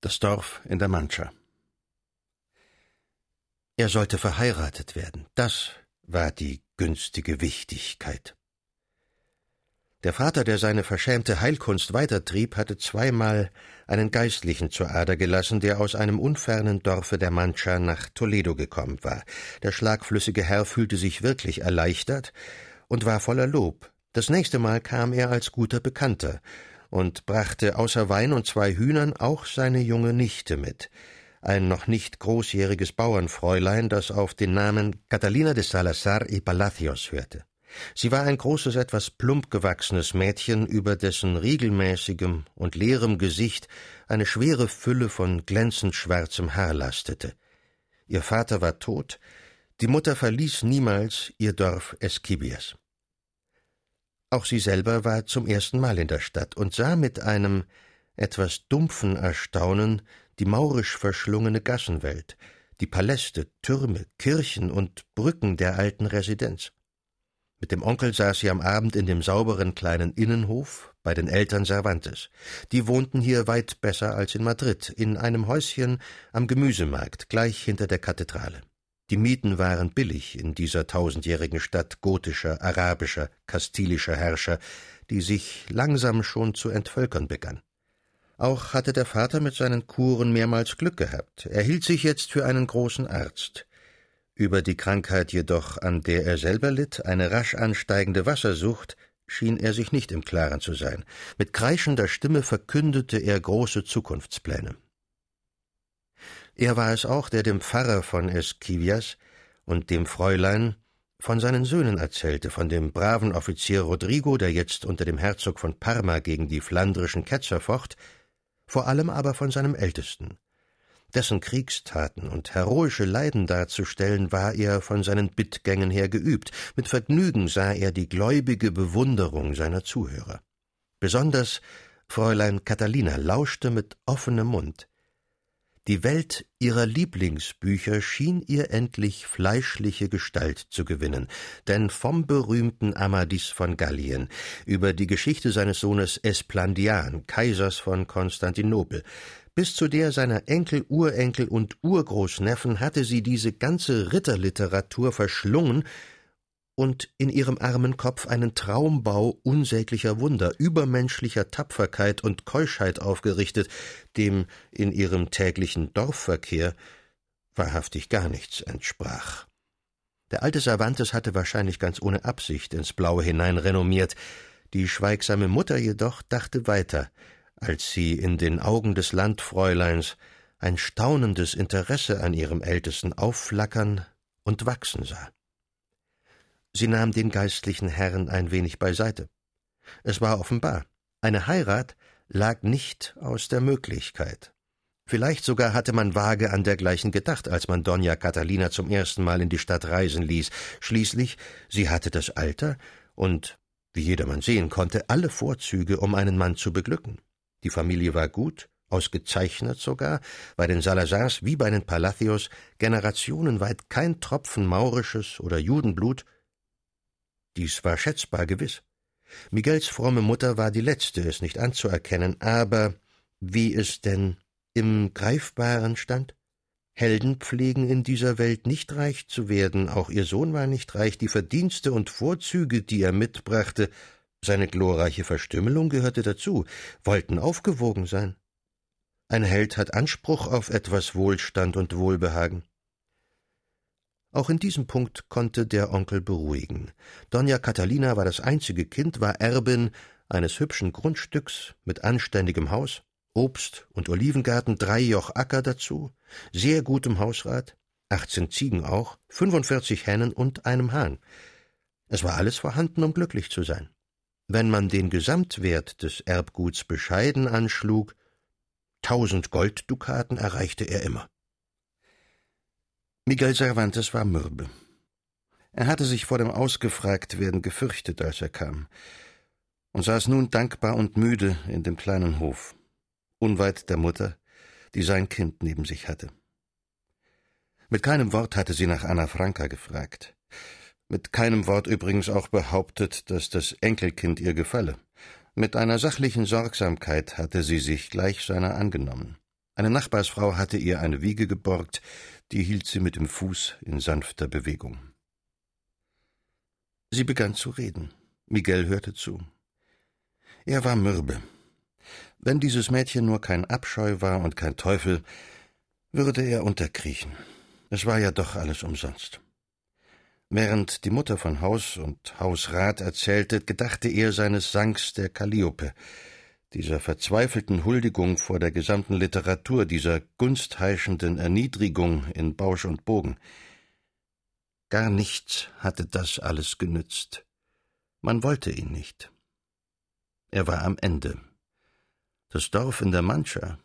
Das Dorf in der Mancha. Er sollte verheiratet werden, das war die günstige Wichtigkeit. Der Vater, der seine verschämte Heilkunst weitertrieb, hatte zweimal einen Geistlichen zur Ader gelassen, der aus einem unfernen Dorfe der Mancha nach Toledo gekommen war. Der schlagflüssige Herr fühlte sich wirklich erleichtert und war voller Lob. Das nächste Mal kam er als guter Bekannter, und brachte außer Wein und zwei Hühnern auch seine junge Nichte mit, ein noch nicht großjähriges Bauernfräulein, das auf den Namen Catalina de Salazar y Palacios hörte. Sie war ein großes, etwas plump gewachsenes Mädchen, über dessen regelmäßigem und leerem Gesicht eine schwere Fülle von glänzend schwarzem Haar lastete. Ihr Vater war tot, die Mutter verließ niemals ihr Dorf Esquibias. Auch sie selber war zum ersten Mal in der Stadt und sah mit einem etwas dumpfen Erstaunen die maurisch verschlungene Gassenwelt, die Paläste, Türme, Kirchen und Brücken der alten Residenz. Mit dem Onkel saß sie am Abend in dem sauberen kleinen Innenhof bei den Eltern Cervantes. Die wohnten hier weit besser als in Madrid, in einem Häuschen am Gemüsemarkt, gleich hinter der Kathedrale. Die Mieten waren billig in dieser tausendjährigen Stadt gotischer, arabischer, kastilischer Herrscher, die sich langsam schon zu entvölkern begann. Auch hatte der Vater mit seinen Kuren mehrmals Glück gehabt. Er hielt sich jetzt für einen großen Arzt. Über die Krankheit jedoch, an der er selber litt, eine rasch ansteigende Wassersucht, schien er sich nicht im Klaren zu sein. Mit kreischender Stimme verkündete er große Zukunftspläne. Er war es auch, der dem Pfarrer von Esquivias und dem Fräulein von seinen Söhnen erzählte, von dem braven Offizier Rodrigo, der jetzt unter dem Herzog von Parma gegen die flandrischen Ketzer focht, vor allem aber von seinem Ältesten. Dessen Kriegstaten und heroische Leiden darzustellen, war er von seinen Bittgängen her geübt. Mit Vergnügen sah er die gläubige Bewunderung seiner Zuhörer. Besonders Fräulein Catalina lauschte mit offenem Mund. Die Welt ihrer Lieblingsbücher schien ihr endlich fleischliche Gestalt zu gewinnen, denn vom berühmten Amadis von Gallien über die Geschichte seines Sohnes Esplandian, Kaisers von Konstantinopel, bis zu der seiner Enkel, Urenkel und Urgroßneffen hatte sie diese ganze Ritterliteratur verschlungen und in ihrem armen Kopf einen Traumbau unsäglicher Wunder, übermenschlicher Tapferkeit und Keuschheit aufgerichtet, dem in ihrem täglichen Dorfverkehr wahrhaftig gar nichts entsprach. Der alte Cervantes hatte wahrscheinlich ganz ohne Absicht ins Blaue hinein renommiert, die schweigsame Mutter jedoch dachte weiter, als sie in den Augen des Landfräuleins ein staunendes Interesse an ihrem Ältesten aufflackern und wachsen sah. Sie nahm den geistlichen Herrn ein wenig beiseite. Es war offenbar, eine Heirat lag nicht aus der Möglichkeit. Vielleicht sogar hatte man vage an dergleichen gedacht, als man Donna Catalina zum ersten Mal in die Stadt reisen ließ. Schließlich, sie hatte das Alter und, wie jedermann sehen konnte, alle Vorzüge, um einen Mann zu beglücken. Die Familie war gut, ausgezeichnet sogar, bei den Salazars wie bei den Palacios generationenweit kein Tropfen maurisches oder Judenblut, dies war schätzbar gewiss. Miguels fromme Mutter war die letzte, es nicht anzuerkennen, aber wie es denn im Greifbaren stand? Helden pflegen in dieser Welt nicht reich zu werden, auch ihr Sohn war nicht reich, die Verdienste und Vorzüge, die er mitbrachte, seine glorreiche Verstümmelung gehörte dazu, wollten aufgewogen sein. Ein Held hat Anspruch auf etwas Wohlstand und Wohlbehagen. Auch in diesem Punkt konnte der Onkel beruhigen. Donna Catalina war das einzige Kind, war Erbin eines hübschen Grundstücks mit anständigem Haus, Obst- und Olivengarten, drei Joch Acker dazu, sehr gutem Hausrat, achtzehn Ziegen auch, fünfundvierzig Hennen und einem Hahn. Es war alles vorhanden, um glücklich zu sein. Wenn man den Gesamtwert des Erbguts bescheiden anschlug, tausend Golddukaten erreichte er immer. Miguel Cervantes war mürbe. Er hatte sich vor dem Ausgefragtwerden gefürchtet, als er kam, und saß nun dankbar und müde in dem kleinen Hof, unweit der Mutter, die sein Kind neben sich hatte. Mit keinem Wort hatte sie nach Anna Franca gefragt, mit keinem Wort übrigens auch behauptet, dass das Enkelkind ihr gefalle. Mit einer sachlichen Sorgsamkeit hatte sie sich gleich seiner angenommen. Eine Nachbarsfrau hatte ihr eine Wiege geborgt, die hielt sie mit dem Fuß in sanfter Bewegung. Sie begann zu reden. Miguel hörte zu. Er war mürbe. Wenn dieses Mädchen nur kein Abscheu war und kein Teufel, würde er unterkriechen. Es war ja doch alles umsonst. Während die Mutter von Haus und Hausrat erzählte, gedachte er seines Sanks der Calliope, dieser verzweifelten Huldigung vor der gesamten Literatur, dieser gunstheischenden Erniedrigung in Bausch und Bogen. Gar nichts hatte das alles genützt. Man wollte ihn nicht. Er war am Ende. Das Dorf in der Mancha,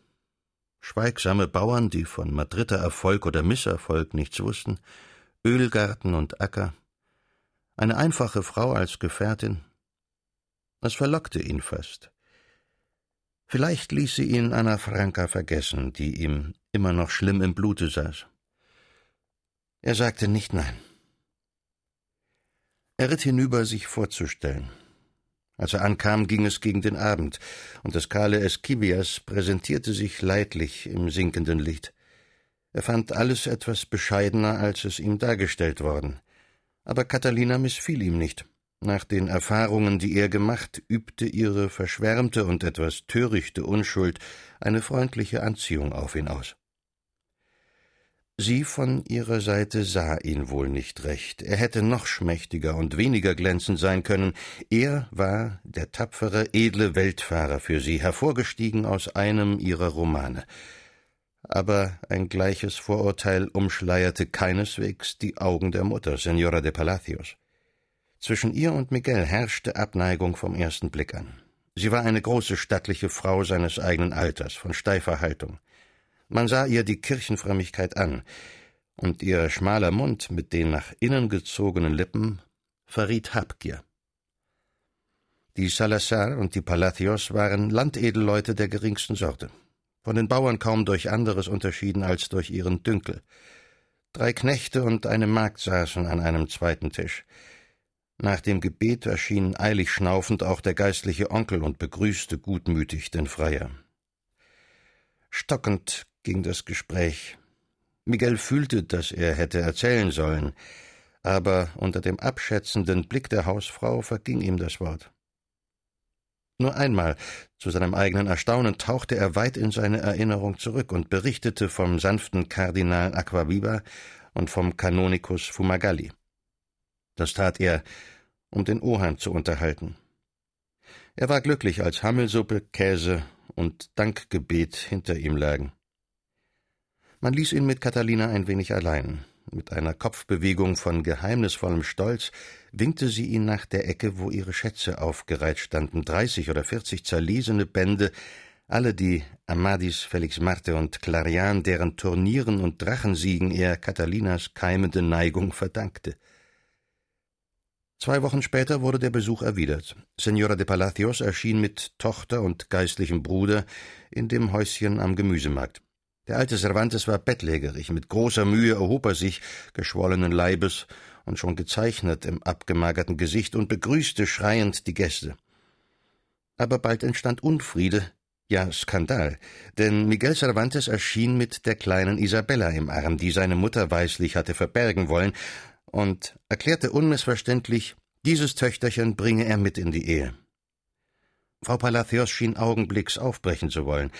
schweigsame Bauern, die von Madrider Erfolg oder Misserfolg nichts wussten, Ölgarten und Acker, eine einfache Frau als Gefährtin. Es verlockte ihn fast. Vielleicht ließ sie ihn Anna Franca vergessen, die ihm immer noch schlimm im Blute saß. Er sagte nicht nein. Er ritt hinüber, sich vorzustellen. Als er ankam, ging es gegen den Abend, und das kahle Esquivias präsentierte sich leidlich im sinkenden Licht. Er fand alles etwas bescheidener, als es ihm dargestellt worden. Aber Catalina missfiel ihm nicht. Nach den Erfahrungen, die er gemacht, übte ihre verschwärmte und etwas törichte Unschuld eine freundliche Anziehung auf ihn aus. Sie von ihrer Seite sah ihn wohl nicht recht. Er hätte noch schmächtiger und weniger glänzend sein können. Er war der tapfere, edle Weltfahrer für sie, hervorgestiegen aus einem ihrer Romane aber ein gleiches Vorurteil umschleierte keineswegs die Augen der Mutter, Senora de Palacios. Zwischen ihr und Miguel herrschte Abneigung vom ersten Blick an. Sie war eine große stattliche Frau seines eigenen Alters, von steifer Haltung. Man sah ihr die Kirchenfrömmigkeit an, und ihr schmaler Mund mit den nach innen gezogenen Lippen verriet Habgier. Die Salazar und die Palacios waren Landedelleute der geringsten Sorte von den Bauern kaum durch anderes unterschieden als durch ihren Dünkel. Drei Knechte und eine Magd saßen an einem zweiten Tisch. Nach dem Gebet erschien eilig schnaufend auch der geistliche Onkel und begrüßte gutmütig den Freier. Stockend ging das Gespräch. Miguel fühlte, dass er hätte erzählen sollen, aber unter dem abschätzenden Blick der Hausfrau verging ihm das Wort. Nur einmal, zu seinem eigenen Erstaunen, tauchte er weit in seine Erinnerung zurück und berichtete vom sanften Kardinal Aquaviva und vom Kanonikus Fumagalli. Das tat er, um den Oheim zu unterhalten. Er war glücklich, als Hammelsuppe, Käse und Dankgebet hinter ihm lagen. Man ließ ihn mit Catalina ein wenig allein. Mit einer Kopfbewegung von geheimnisvollem Stolz winkte sie ihn nach der Ecke, wo ihre Schätze aufgereiht standen, dreißig oder vierzig zerlesene Bände, alle die Amadis, Felix Marte und Clarian, deren Turnieren und Drachensiegen er Catalinas keimende Neigung verdankte. Zwei Wochen später wurde der Besuch erwidert. Senora de Palacios erschien mit Tochter und geistlichem Bruder in dem Häuschen am Gemüsemarkt. Der alte Cervantes war bettlägerig, mit großer Mühe erhob er sich, geschwollenen Leibes und schon gezeichnet im abgemagerten Gesicht und begrüßte schreiend die Gäste. Aber bald entstand Unfriede, ja Skandal, denn Miguel Cervantes erschien mit der kleinen Isabella im Arm, die seine Mutter weislich hatte verbergen wollen, und erklärte unmissverständlich, dieses Töchterchen bringe er mit in die Ehe. Frau Palacios schien augenblicks aufbrechen zu wollen.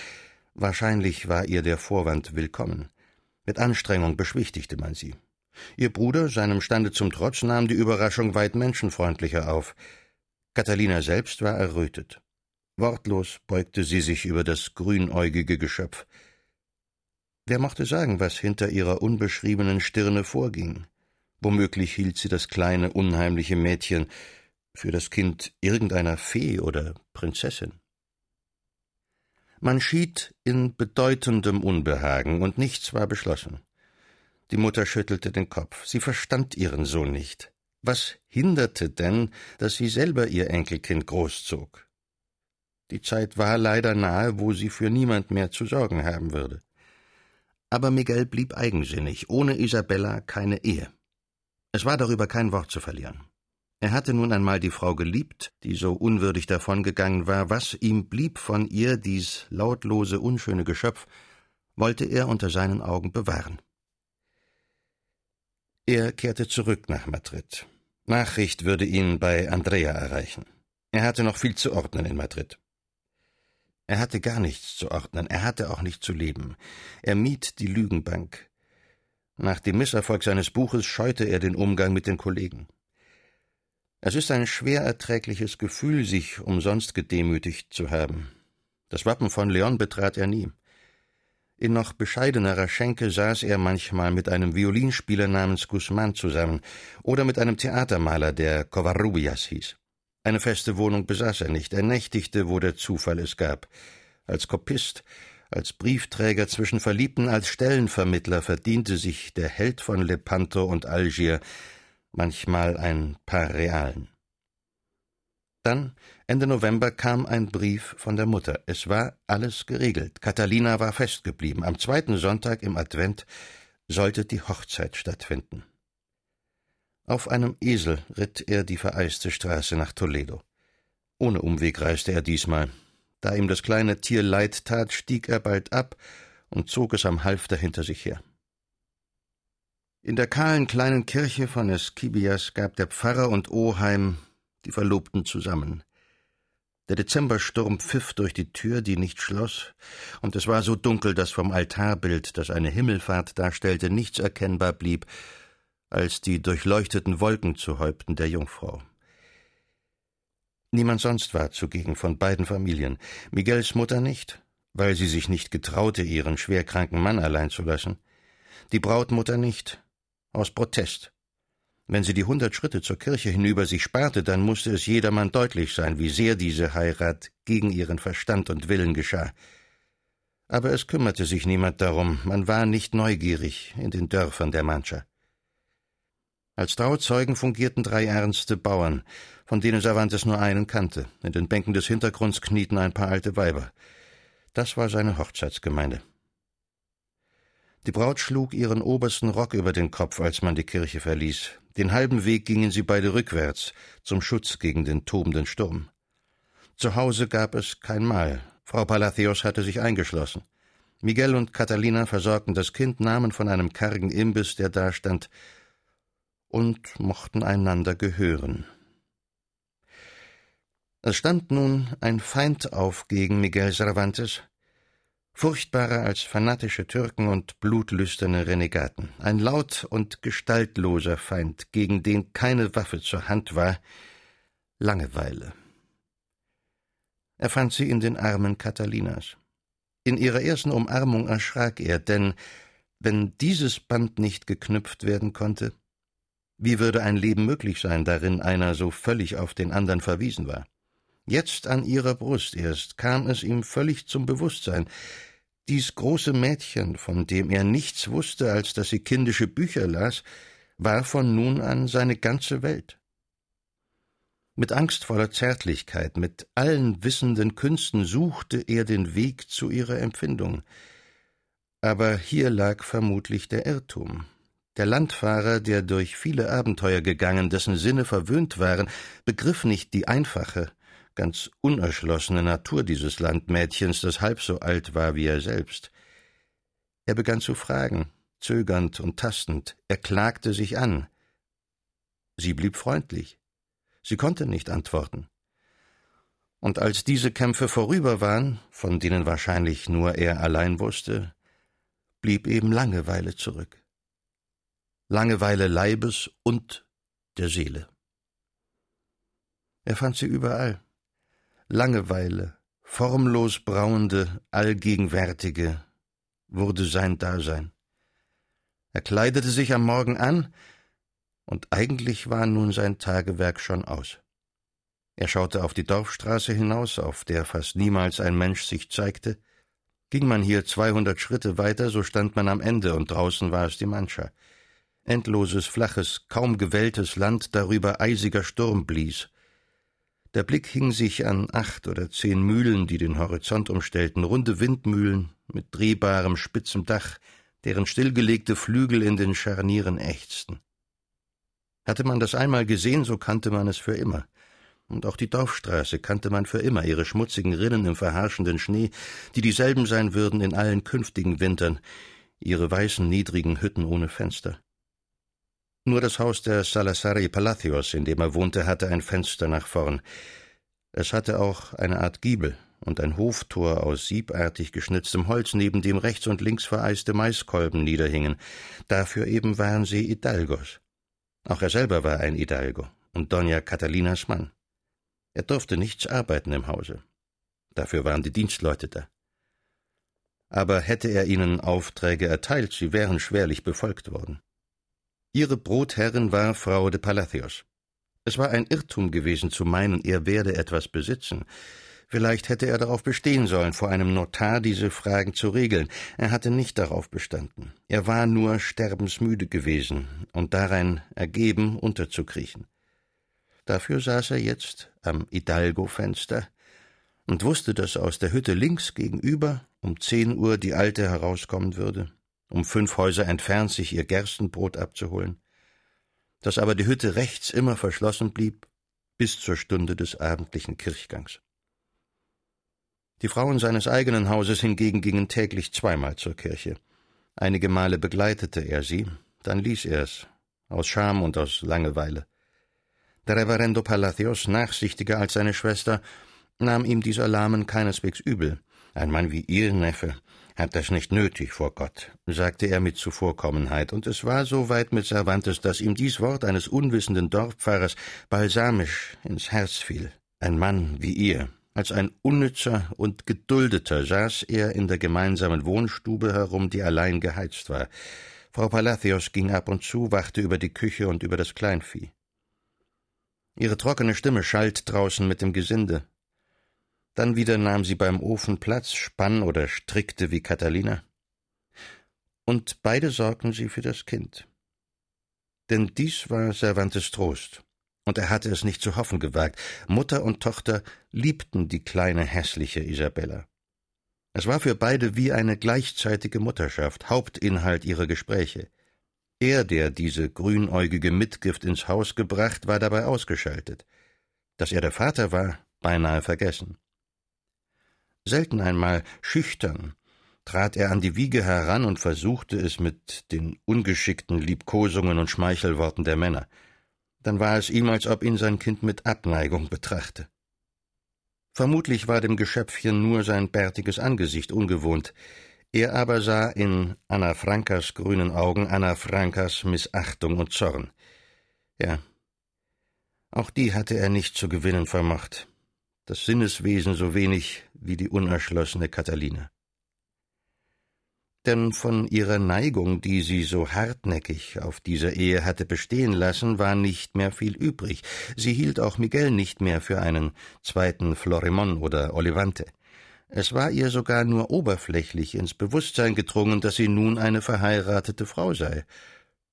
Wahrscheinlich war ihr der Vorwand willkommen. Mit Anstrengung beschwichtigte man sie. Ihr Bruder, seinem Stande zum Trotz, nahm die Überraschung weit menschenfreundlicher auf. Catalina selbst war errötet. Wortlos beugte sie sich über das grünäugige Geschöpf. Wer mochte sagen, was hinter ihrer unbeschriebenen Stirne vorging? Womöglich hielt sie das kleine, unheimliche Mädchen für das Kind irgendeiner Fee oder Prinzessin. Man schied in bedeutendem Unbehagen, und nichts war beschlossen. Die Mutter schüttelte den Kopf. Sie verstand ihren Sohn nicht. Was hinderte denn, dass sie selber ihr Enkelkind großzog? Die Zeit war leider nahe, wo sie für niemand mehr zu sorgen haben würde. Aber Miguel blieb eigensinnig, ohne Isabella keine Ehe. Es war darüber kein Wort zu verlieren. Er hatte nun einmal die Frau geliebt, die so unwürdig davongegangen war. Was ihm blieb von ihr, dies lautlose, unschöne Geschöpf? wollte er unter seinen Augen bewahren. Er kehrte zurück nach Madrid. Nachricht würde ihn bei Andrea erreichen. Er hatte noch viel zu ordnen in Madrid. Er hatte gar nichts zu ordnen, er hatte auch nicht zu leben. Er mied die Lügenbank. Nach dem Misserfolg seines Buches scheute er den Umgang mit den Kollegen. Es ist ein schwer erträgliches Gefühl, sich umsonst gedemütigt zu haben. Das Wappen von Leon betrat er nie. In noch bescheidenerer Schenke saß er manchmal mit einem Violinspieler namens Guzman zusammen oder mit einem Theatermaler, der Covarrubias hieß. Eine feste Wohnung besaß er nicht, er nächtigte, wo der Zufall es gab. Als Kopist, als Briefträger zwischen Verliebten, als Stellenvermittler verdiente sich der Held von Lepanto und Algier manchmal ein paar Realen. Dann, Ende November, kam ein Brief von der Mutter. Es war alles geregelt. Catalina war festgeblieben. Am zweiten Sonntag im Advent sollte die Hochzeit stattfinden. Auf einem Esel ritt er die vereiste Straße nach Toledo. Ohne Umweg reiste er diesmal. Da ihm das kleine Tier leid tat, stieg er bald ab und zog es am Halfter hinter sich her. In der kahlen kleinen Kirche von Esquibias gab der Pfarrer und Oheim die Verlobten zusammen. Der Dezembersturm pfiff durch die Tür, die nicht schloss, und es war so dunkel, dass vom Altarbild, das eine Himmelfahrt darstellte, nichts erkennbar blieb, als die durchleuchteten Wolken zu Häupten der Jungfrau. Niemand sonst war zugegen von beiden Familien, Miguels Mutter nicht, weil sie sich nicht getraute, ihren schwerkranken Mann allein zu lassen, die Brautmutter nicht, aus Protest. Wenn sie die hundert Schritte zur Kirche hinüber sich sparte, dann musste es jedermann deutlich sein, wie sehr diese Heirat gegen ihren Verstand und Willen geschah. Aber es kümmerte sich niemand darum, man war nicht neugierig in den Dörfern der Mancha. Als Trauzeugen fungierten drei ernste Bauern, von denen Cervantes nur einen kannte. In den Bänken des Hintergrunds knieten ein paar alte Weiber. Das war seine Hochzeitsgemeinde. Die Braut schlug ihren obersten Rock über den Kopf, als man die Kirche verließ. Den halben Weg gingen sie beide rückwärts, zum Schutz gegen den tobenden Sturm. Zu Hause gab es kein Mahl. Frau Palacios hatte sich eingeschlossen. Miguel und Catalina versorgten das Kind, nahmen von einem kargen Imbiss, der dastand, und mochten einander gehören. Es stand nun ein Feind auf gegen Miguel Cervantes, furchtbarer als fanatische Türken und blutlüsterne Renegaten, ein laut und gestaltloser Feind, gegen den keine Waffe zur Hand war, Langeweile. Er fand sie in den Armen Katalinas. In ihrer ersten Umarmung erschrak er, denn wenn dieses Band nicht geknüpft werden konnte, wie würde ein Leben möglich sein, darin einer so völlig auf den anderen verwiesen war? Jetzt an ihrer Brust erst kam es ihm völlig zum Bewusstsein. Dies große Mädchen, von dem er nichts wusste, als dass sie kindische Bücher las, war von nun an seine ganze Welt. Mit angstvoller Zärtlichkeit, mit allen wissenden Künsten suchte er den Weg zu ihrer Empfindung. Aber hier lag vermutlich der Irrtum. Der Landfahrer, der durch viele Abenteuer gegangen, dessen Sinne verwöhnt waren, begriff nicht die einfache, ganz unerschlossene Natur dieses Landmädchens, das halb so alt war wie er selbst. Er begann zu fragen, zögernd und tastend, er klagte sich an. Sie blieb freundlich. Sie konnte nicht antworten. Und als diese Kämpfe vorüber waren, von denen wahrscheinlich nur er allein wusste, blieb eben Langeweile zurück. Langeweile Leibes und der Seele. Er fand sie überall. Langeweile, formlos brauende, allgegenwärtige, wurde sein Dasein. Er kleidete sich am Morgen an, und eigentlich war nun sein Tagewerk schon aus. Er schaute auf die Dorfstraße hinaus, auf der fast niemals ein Mensch sich zeigte. Ging man hier zweihundert Schritte weiter, so stand man am Ende, und draußen war es die Mancha endloses, flaches, kaum gewelltes Land, darüber eisiger Sturm blies. Der Blick hing sich an acht oder zehn Mühlen, die den Horizont umstellten, runde Windmühlen mit drehbarem, spitzem Dach, deren stillgelegte Flügel in den Scharnieren ächzten. Hatte man das einmal gesehen, so kannte man es für immer. und auch die Dorfstraße kannte man für immer, ihre schmutzigen Rinnen im verharschenden Schnee, die dieselben sein würden in allen künftigen Wintern, ihre weißen, niedrigen Hütten ohne Fenster. Nur das Haus der Salazari Palacios, in dem er wohnte, hatte ein Fenster nach vorn. Es hatte auch eine Art Giebel und ein Hoftor aus siebartig geschnitztem Holz, neben dem rechts und links vereiste Maiskolben niederhingen. Dafür eben waren sie Hidalgos. Auch er selber war ein Hidalgo und Dona Catalinas Mann. Er durfte nichts arbeiten im Hause. Dafür waren die Dienstleute da. Aber hätte er ihnen Aufträge erteilt, sie wären schwerlich befolgt worden. Ihre Brotherrin war Frau de Palacios. Es war ein Irrtum gewesen zu meinen, er werde etwas besitzen. Vielleicht hätte er darauf bestehen sollen, vor einem Notar diese Fragen zu regeln. Er hatte nicht darauf bestanden. Er war nur sterbensmüde gewesen und darein ergeben, unterzukriechen. Dafür saß er jetzt am Hidalgo-Fenster und wusste, dass aus der Hütte links gegenüber um zehn Uhr die Alte herauskommen würde um fünf Häuser entfernt sich ihr Gerstenbrot abzuholen, dass aber die Hütte rechts immer verschlossen blieb bis zur Stunde des abendlichen Kirchgangs. Die Frauen seines eigenen Hauses hingegen gingen täglich zweimal zur Kirche. Einige Male begleitete er sie, dann ließ er es, aus Scham und aus Langeweile. Der Reverendo Palacios, nachsichtiger als seine Schwester, nahm ihm dieser Lahmen keineswegs übel. Ein Mann wie ihr Neffe, hat das nicht nötig vor Gott, sagte er mit Zuvorkommenheit, und es war so weit mit Cervantes, dass ihm dies Wort eines unwissenden Dorfpfarrers balsamisch ins Herz fiel. Ein Mann wie ihr. Als ein Unnützer und Geduldeter saß er in der gemeinsamen Wohnstube herum, die allein geheizt war. Frau Palacios ging ab und zu, wachte über die Küche und über das Kleinvieh. Ihre trockene Stimme schallt draußen mit dem Gesinde. Dann wieder nahm sie beim Ofen Platz, spann oder strickte wie Catalina. Und beide sorgten sie für das Kind. Denn dies war Cervantes Trost, und er hatte es nicht zu hoffen gewagt. Mutter und Tochter liebten die kleine hässliche Isabella. Es war für beide wie eine gleichzeitige Mutterschaft, Hauptinhalt ihrer Gespräche. Er, der diese grünäugige Mitgift ins Haus gebracht, war dabei ausgeschaltet. Dass er der Vater war, beinahe vergessen. Selten einmal schüchtern trat er an die Wiege heran und versuchte es mit den ungeschickten Liebkosungen und Schmeichelworten der Männer. Dann war es ihm, als ob ihn sein Kind mit Abneigung betrachte. Vermutlich war dem Geschöpfchen nur sein bärtiges Angesicht ungewohnt, er aber sah in Anna Frankas grünen Augen Anna Frankas Missachtung und Zorn. Ja, auch die hatte er nicht zu gewinnen vermocht das Sinneswesen so wenig wie die unerschlossene Catalina. Denn von ihrer Neigung, die sie so hartnäckig auf dieser Ehe hatte bestehen lassen, war nicht mehr viel übrig. Sie hielt auch Miguel nicht mehr für einen zweiten Florimon oder Olivante. Es war ihr sogar nur oberflächlich ins Bewusstsein gedrungen, dass sie nun eine verheiratete Frau sei.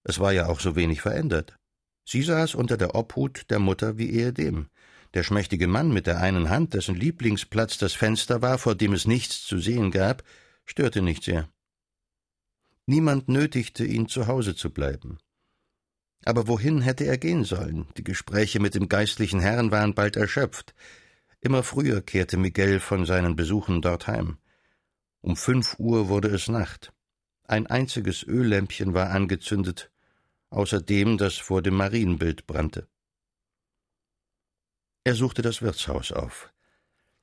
Es war ja auch so wenig verändert. Sie saß unter der Obhut der Mutter wie ehedem. Der schmächtige Mann mit der einen Hand, dessen Lieblingsplatz das Fenster war, vor dem es nichts zu sehen gab, störte nicht sehr. Niemand nötigte ihn, zu Hause zu bleiben. Aber wohin hätte er gehen sollen? Die Gespräche mit dem geistlichen Herrn waren bald erschöpft. Immer früher kehrte Miguel von seinen Besuchen dort heim. Um fünf Uhr wurde es Nacht. Ein einziges Öllämpchen war angezündet, außer dem, das vor dem Marienbild brannte. Er suchte das Wirtshaus auf.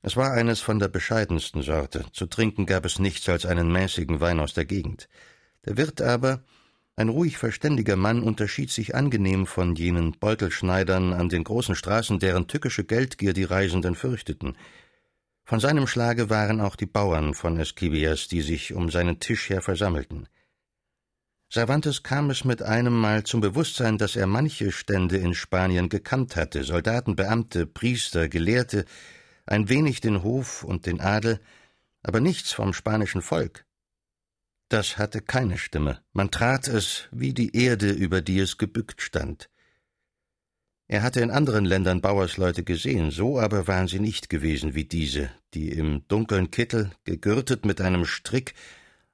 Es war eines von der bescheidensten Sorte. Zu trinken gab es nichts als einen mäßigen Wein aus der Gegend. Der Wirt aber, ein ruhig verständiger Mann, unterschied sich angenehm von jenen Beutelschneidern an den großen Straßen, deren tückische Geldgier die Reisenden fürchteten. Von seinem Schlage waren auch die Bauern von Esquivias, die sich um seinen Tisch her versammelten. Cervantes kam es mit einem Mal zum Bewusstsein, dass er manche Stände in Spanien gekannt hatte, Soldaten, Beamte, Priester, Gelehrte, ein wenig den Hof und den Adel, aber nichts vom spanischen Volk. Das hatte keine Stimme, man trat es wie die Erde, über die es gebückt stand. Er hatte in anderen Ländern Bauersleute gesehen, so aber waren sie nicht gewesen wie diese, die im dunklen Kittel, gegürtet mit einem Strick,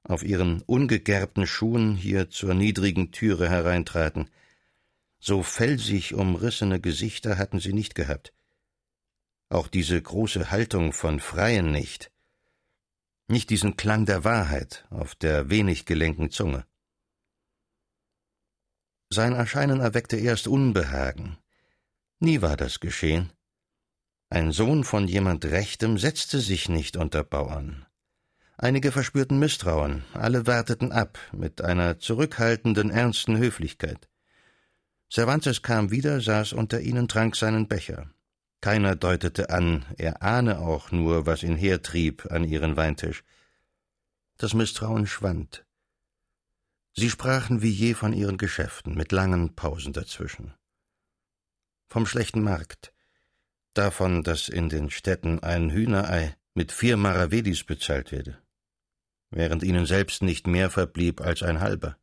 auf ihren ungegerbten Schuhen hier zur niedrigen Türe hereintraten. So felsig umrissene Gesichter hatten sie nicht gehabt. auch diese große Haltung von Freien nicht, nicht diesen Klang der Wahrheit auf der wenig gelenken Zunge. Sein Erscheinen erweckte erst Unbehagen. Nie war das geschehen. Ein Sohn von jemand Rechtem setzte sich nicht unter Bauern. Einige verspürten Misstrauen, alle warteten ab, mit einer zurückhaltenden, ernsten Höflichkeit. Cervantes kam wieder, saß unter ihnen, trank seinen Becher. Keiner deutete an, er ahne auch nur, was ihn hertrieb an ihren Weintisch. Das Misstrauen schwand. Sie sprachen wie je von ihren Geschäften, mit langen Pausen dazwischen. Vom schlechten Markt, davon, dass in den Städten ein Hühnerei mit vier Maravedis bezahlt werde, während ihnen selbst nicht mehr verblieb als ein halber.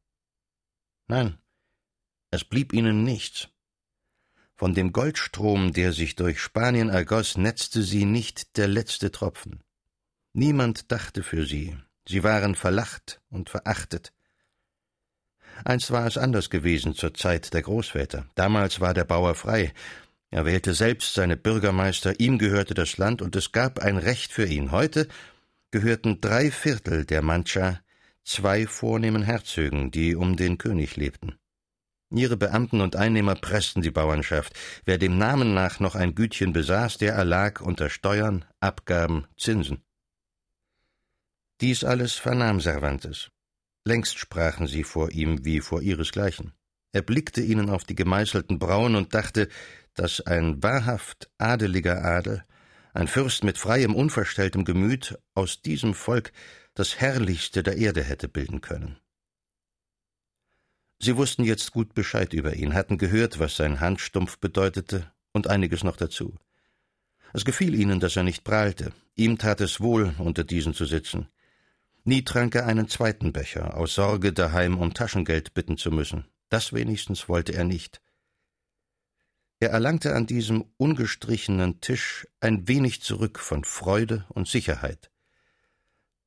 Nein, es blieb ihnen nichts. Von dem Goldstrom, der sich durch Spanien ergoss, netzte sie nicht der letzte Tropfen. Niemand dachte für sie, sie waren verlacht und verachtet. Einst war es anders gewesen zur Zeit der Großväter. Damals war der Bauer frei. Er wählte selbst seine Bürgermeister, ihm gehörte das Land und es gab ein Recht für ihn. Heute gehörten drei Viertel der Mancha zwei vornehmen Herzögen, die um den König lebten. Ihre Beamten und Einnehmer pressten die Bauernschaft. Wer dem Namen nach noch ein Gütchen besaß, der erlag unter Steuern, Abgaben, Zinsen. Dies alles vernahm Cervantes. Längst sprachen sie vor ihm wie vor ihresgleichen. Er blickte ihnen auf die gemeißelten Brauen und dachte, dass ein wahrhaft adeliger Adel, ein Fürst mit freiem, unverstelltem Gemüt, aus diesem Volk das Herrlichste der Erde hätte bilden können. Sie wussten jetzt gut Bescheid über ihn, hatten gehört, was sein Handstumpf bedeutete und einiges noch dazu. Es gefiel ihnen, dass er nicht prahlte. Ihm tat es wohl, unter diesen zu sitzen. Nie trank er einen zweiten Becher, aus Sorge daheim um Taschengeld bitten zu müssen. Das wenigstens wollte er nicht. Er erlangte an diesem ungestrichenen Tisch ein wenig zurück von Freude und Sicherheit.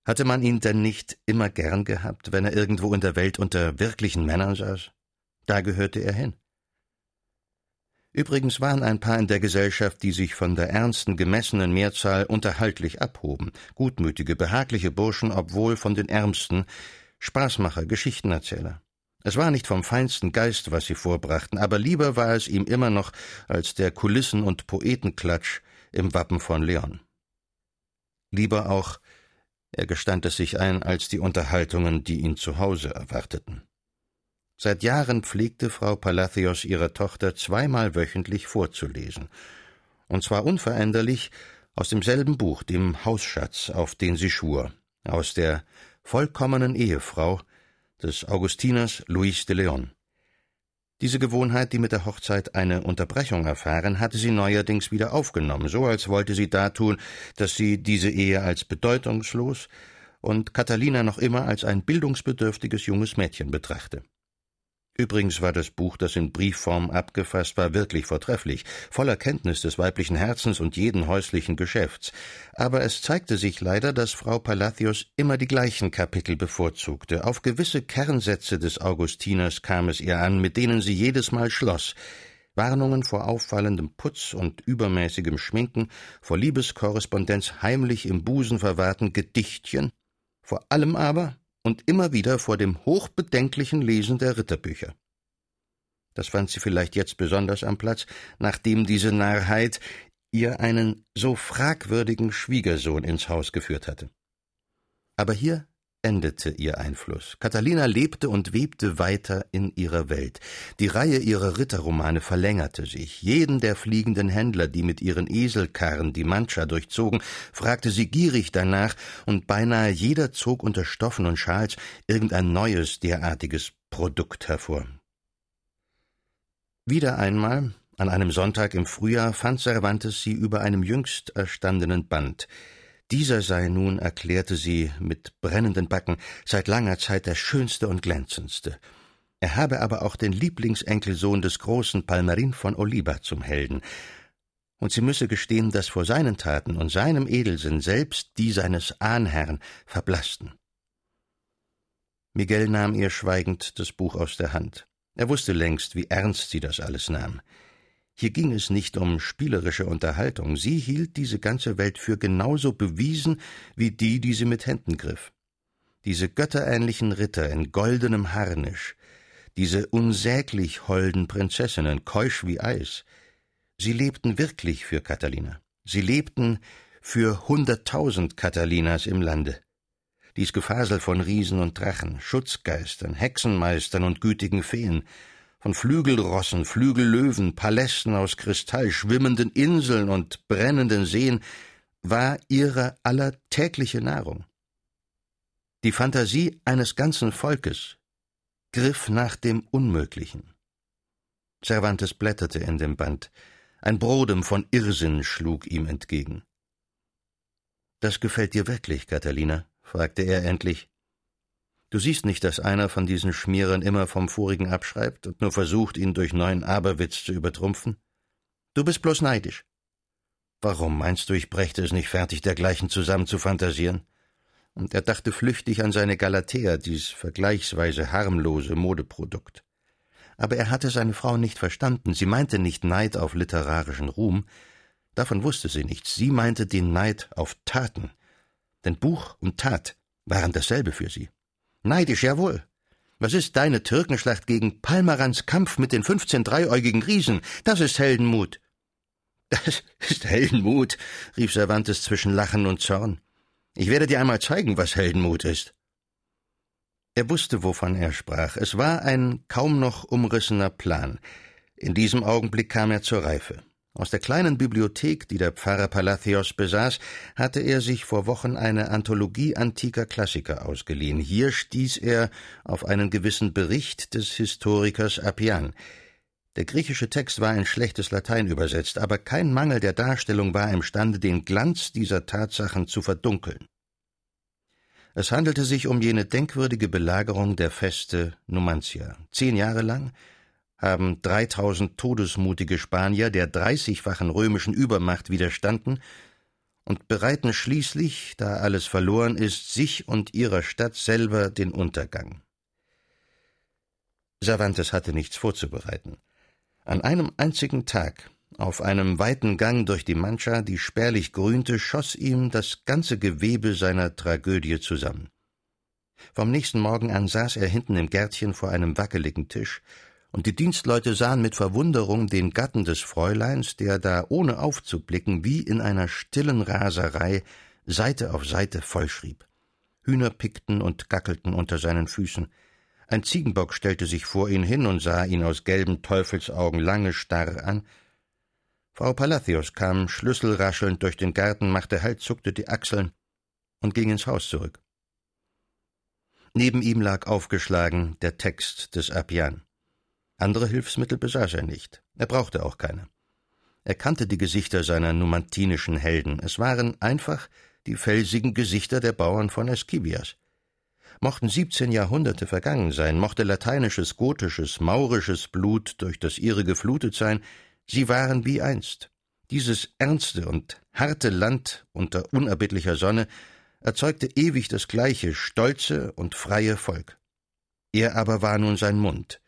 Hatte man ihn denn nicht immer gern gehabt, wenn er irgendwo in der Welt unter wirklichen Männern saß? Da gehörte er hin. Übrigens waren ein paar in der Gesellschaft, die sich von der ernsten, gemessenen Mehrzahl unterhaltlich abhoben, gutmütige, behagliche Burschen, obwohl von den Ärmsten, Spaßmacher, Geschichtenerzähler. Es war nicht vom feinsten Geist, was sie vorbrachten, aber lieber war es ihm immer noch als der Kulissen- und Poetenklatsch im Wappen von Leon. Lieber auch, er gestand es sich ein, als die Unterhaltungen, die ihn zu Hause erwarteten. Seit Jahren pflegte Frau Palacios ihrer Tochter zweimal wöchentlich vorzulesen, und zwar unveränderlich aus demselben Buch, dem Hausschatz, auf den sie schwur, aus der vollkommenen Ehefrau des Augustiners Luis de Leon. Diese Gewohnheit, die mit der Hochzeit eine Unterbrechung erfahren, hatte sie neuerdings wieder aufgenommen, so als wollte sie dartun, dass sie diese Ehe als bedeutungslos und Catalina noch immer als ein bildungsbedürftiges junges Mädchen betrachte. Übrigens war das Buch, das in Briefform abgefasst war, wirklich vortrefflich, voller Kenntnis des weiblichen Herzens und jeden häuslichen Geschäfts. Aber es zeigte sich leider, dass Frau Palacios immer die gleichen Kapitel bevorzugte. Auf gewisse Kernsätze des Augustiners kam es ihr an, mit denen sie jedes Mal schloss. Warnungen vor auffallendem Putz und übermäßigem Schminken, vor Liebeskorrespondenz heimlich im Busen verwahrten Gedichtchen, vor allem aber und immer wieder vor dem hochbedenklichen Lesen der Ritterbücher. Das fand sie vielleicht jetzt besonders am Platz, nachdem diese Narrheit ihr einen so fragwürdigen Schwiegersohn ins Haus geführt hatte. Aber hier endete ihr Einfluss. Catalina lebte und webte weiter in ihrer Welt. Die Reihe ihrer Ritterromane verlängerte sich. Jeden der fliegenden Händler, die mit ihren Eselkarren die Mancha durchzogen, fragte sie gierig danach, und beinahe jeder zog unter Stoffen und Schals irgendein neues derartiges Produkt hervor. Wieder einmal, an einem Sonntag im Frühjahr, fand Cervantes sie über einem jüngst erstandenen Band. Dieser sei nun, erklärte sie mit brennenden Backen, seit langer Zeit der schönste und glänzendste. Er habe aber auch den Lieblingsenkelsohn des großen Palmerin von Oliba zum Helden, und sie müsse gestehen, dass vor seinen Taten und seinem Edelsinn selbst die seines Ahnherrn verblassten. Miguel nahm ihr schweigend das Buch aus der Hand. Er wusste längst, wie ernst sie das alles nahm. Hier ging es nicht um spielerische Unterhaltung, sie hielt diese ganze Welt für genauso bewiesen wie die, die sie mit Händen griff. Diese götterähnlichen Ritter in goldenem Harnisch, diese unsäglich holden Prinzessinnen, keusch wie Eis, sie lebten wirklich für Katharina. Sie lebten für hunderttausend Katharinas im Lande. Dies Gefasel von Riesen und Drachen, Schutzgeistern, Hexenmeistern und gütigen Feen, von Flügelrossen, Flügellöwen, Palästen aus Kristall, schwimmenden Inseln und brennenden Seen, war ihre aller tägliche Nahrung. Die Fantasie eines ganzen Volkes griff nach dem Unmöglichen. Cervantes blätterte in dem Band. Ein Brodem von Irrsinn schlug ihm entgegen. Das gefällt dir wirklich, Catalina? fragte er endlich. Du siehst nicht, dass einer von diesen Schmierern immer vom vorigen abschreibt und nur versucht, ihn durch neuen Aberwitz zu übertrumpfen? Du bist bloß neidisch. Warum meinst du, ich brächte es nicht fertig, dergleichen zusammen zu fantasieren? Und er dachte flüchtig an seine Galatea, dies vergleichsweise harmlose Modeprodukt. Aber er hatte seine Frau nicht verstanden. Sie meinte nicht Neid auf literarischen Ruhm. Davon wusste sie nichts. Sie meinte den Neid auf Taten. Denn Buch und Tat waren dasselbe für sie. Neidisch, jawohl. Was ist deine Türkenschlacht gegen Palmerans Kampf mit den fünfzehn dreiäugigen Riesen? Das ist Heldenmut. Das ist Heldenmut, rief Cervantes zwischen Lachen und Zorn. Ich werde dir einmal zeigen, was Heldenmut ist. Er wusste, wovon er sprach. Es war ein kaum noch umrissener Plan. In diesem Augenblick kam er zur Reife. Aus der kleinen Bibliothek, die der Pfarrer Palacios besaß, hatte er sich vor Wochen eine Anthologie antiker Klassiker ausgeliehen. Hier stieß er auf einen gewissen Bericht des Historikers Appian. Der griechische Text war in schlechtes Latein übersetzt, aber kein Mangel der Darstellung war imstande, den Glanz dieser Tatsachen zu verdunkeln. Es handelte sich um jene denkwürdige Belagerung der Feste Numantia. Zehn Jahre lang haben dreitausend todesmutige Spanier der dreißigfachen römischen Übermacht widerstanden und bereiten schließlich, da alles verloren ist, sich und ihrer Stadt selber den Untergang. Cervantes hatte nichts vorzubereiten. An einem einzigen Tag, auf einem weiten Gang durch die Mancha, die spärlich grünte, schoss ihm das ganze Gewebe seiner Tragödie zusammen. Vom nächsten Morgen an saß er hinten im Gärtchen vor einem wackeligen Tisch und die Dienstleute sahen mit Verwunderung den Gatten des Fräuleins, der da ohne aufzublicken wie in einer stillen Raserei Seite auf Seite vollschrieb. Hühner pickten und gackelten unter seinen Füßen. Ein Ziegenbock stellte sich vor ihn hin und sah ihn aus gelben Teufelsaugen lange starr an. Frau Palacios kam schlüsselraschelnd durch den Garten, machte Halt, zuckte die Achseln und ging ins Haus zurück. Neben ihm lag aufgeschlagen der Text des Appian. Andere Hilfsmittel besaß er nicht. Er brauchte auch keine. Er kannte die Gesichter seiner numantinischen Helden. Es waren einfach die felsigen Gesichter der Bauern von Esquivias. Mochten siebzehn Jahrhunderte vergangen sein, mochte lateinisches, gotisches, maurisches Blut durch das ihre geflutet sein, sie waren wie einst. Dieses ernste und harte Land unter unerbittlicher Sonne erzeugte ewig das gleiche stolze und freie Volk. Er aber war nun sein Mund,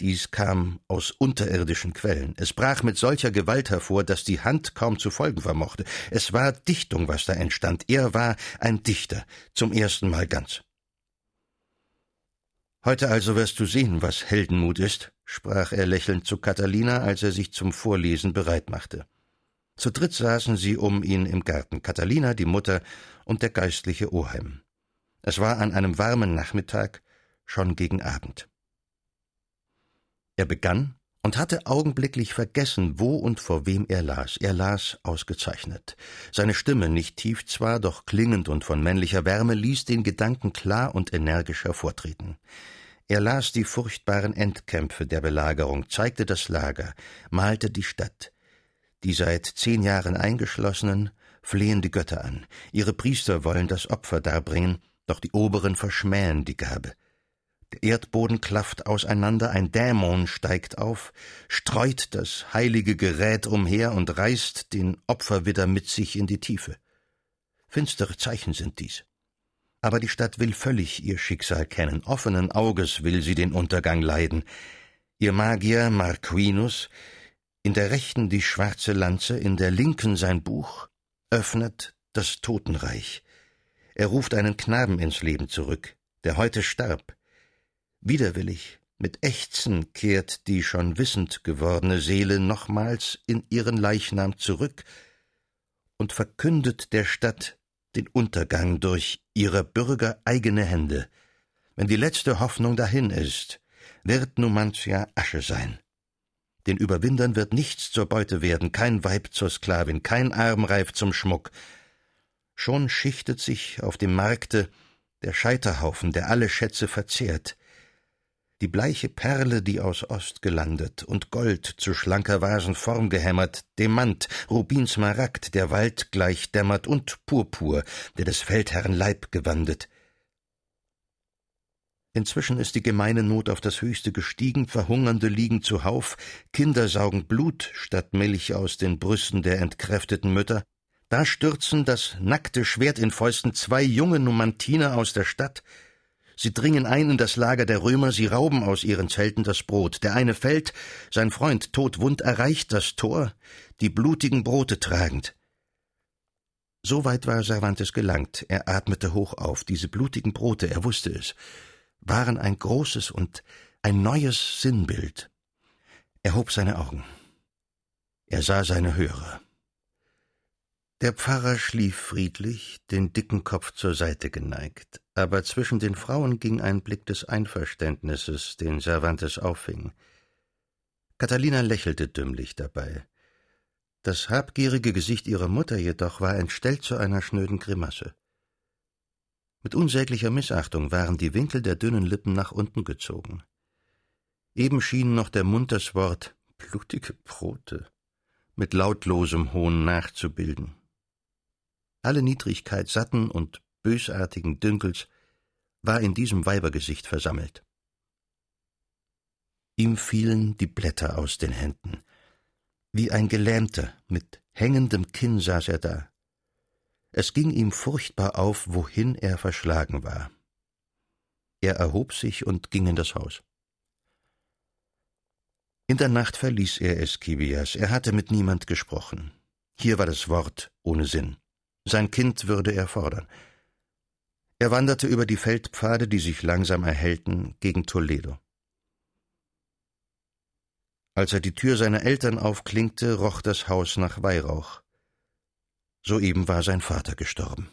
dies kam aus unterirdischen Quellen. Es brach mit solcher Gewalt hervor, dass die Hand kaum zu folgen vermochte. Es war Dichtung, was da entstand. Er war ein Dichter, zum ersten Mal ganz. Heute also wirst du sehen, was Heldenmut ist, sprach er lächelnd zu Catalina, als er sich zum Vorlesen bereit machte. Zu dritt saßen sie um ihn im Garten, Catalina, die Mutter und der geistliche Oheim. Es war an einem warmen Nachmittag, schon gegen Abend. Er begann und hatte augenblicklich vergessen, wo und vor wem er las. Er las ausgezeichnet. Seine Stimme, nicht tief zwar, doch klingend und von männlicher Wärme, ließ den Gedanken klar und energisch hervortreten. Er las die furchtbaren Endkämpfe der Belagerung, zeigte das Lager, malte die Stadt. Die seit zehn Jahren Eingeschlossenen flehen die Götter an. Ihre Priester wollen das Opfer darbringen, doch die Oberen verschmähen die Gabe. Erdboden klafft auseinander, ein Dämon steigt auf, streut das heilige Gerät umher und reißt den Opferwidder mit sich in die Tiefe. Finstere Zeichen sind dies. Aber die Stadt will völlig ihr Schicksal kennen, offenen Auges will sie den Untergang leiden. Ihr Magier Marquinus, in der rechten die schwarze Lanze, in der linken sein Buch, öffnet das Totenreich. Er ruft einen Knaben ins Leben zurück, der heute starb. Widerwillig, mit Ächzen kehrt die schon wissend gewordene Seele nochmals in ihren Leichnam zurück und verkündet der Stadt den Untergang durch ihrer Bürger eigene Hände. Wenn die letzte Hoffnung dahin ist, wird Numantia Asche sein. Den Überwindern wird nichts zur Beute werden, kein Weib zur Sklavin, kein Armreif zum Schmuck. Schon schichtet sich auf dem Markte der Scheiterhaufen, der alle Schätze verzehrt. Die bleiche Perle, die aus Ost gelandet und Gold zu schlanker Vasen Form gehämmert, Demant, Rubin, Smaragd, der Wald gleich dämmert und Purpur, der des Feldherrn Leib gewandet. Inzwischen ist die gemeine Not auf das Höchste gestiegen, Verhungernde liegen zuhauf, Kinder saugen Blut statt Milch aus den Brüsten der entkräfteten Mütter. Da stürzen das nackte Schwert in Fäusten zwei junge Numantiner aus der Stadt. Sie dringen ein in das Lager der Römer, sie rauben aus ihren Zelten das Brot. Der eine fällt, sein Freund todwund erreicht das Tor, die blutigen Brote tragend. So weit war Cervantes gelangt. Er atmete hoch auf. Diese blutigen Brote, er wusste es waren ein großes und ein neues Sinnbild. Er hob seine Augen. Er sah seine Hörer. Der Pfarrer schlief friedlich, den dicken Kopf zur Seite geneigt, aber zwischen den Frauen ging ein Blick des Einverständnisses, den Cervantes auffing. Catalina lächelte dümmlich dabei. Das habgierige Gesicht ihrer Mutter jedoch war entstellt zu einer schnöden Grimasse. Mit unsäglicher Missachtung waren die Winkel der dünnen Lippen nach unten gezogen. Eben schien noch der Mund das Wort blutige Brote mit lautlosem Hohn nachzubilden. Alle Niedrigkeit satten und bösartigen Dünkels war in diesem Weibergesicht versammelt. Ihm fielen die Blätter aus den Händen. Wie ein Gelähmter mit hängendem Kinn saß er da. Es ging ihm furchtbar auf, wohin er verschlagen war. Er erhob sich und ging in das Haus. In der Nacht verließ er Eschivias, er hatte mit niemand gesprochen. Hier war das Wort ohne Sinn. Sein Kind würde er fordern. Er wanderte über die Feldpfade, die sich langsam erhellten, gegen Toledo. Als er die Tür seiner Eltern aufklinkte, roch das Haus nach Weihrauch. Soeben war sein Vater gestorben.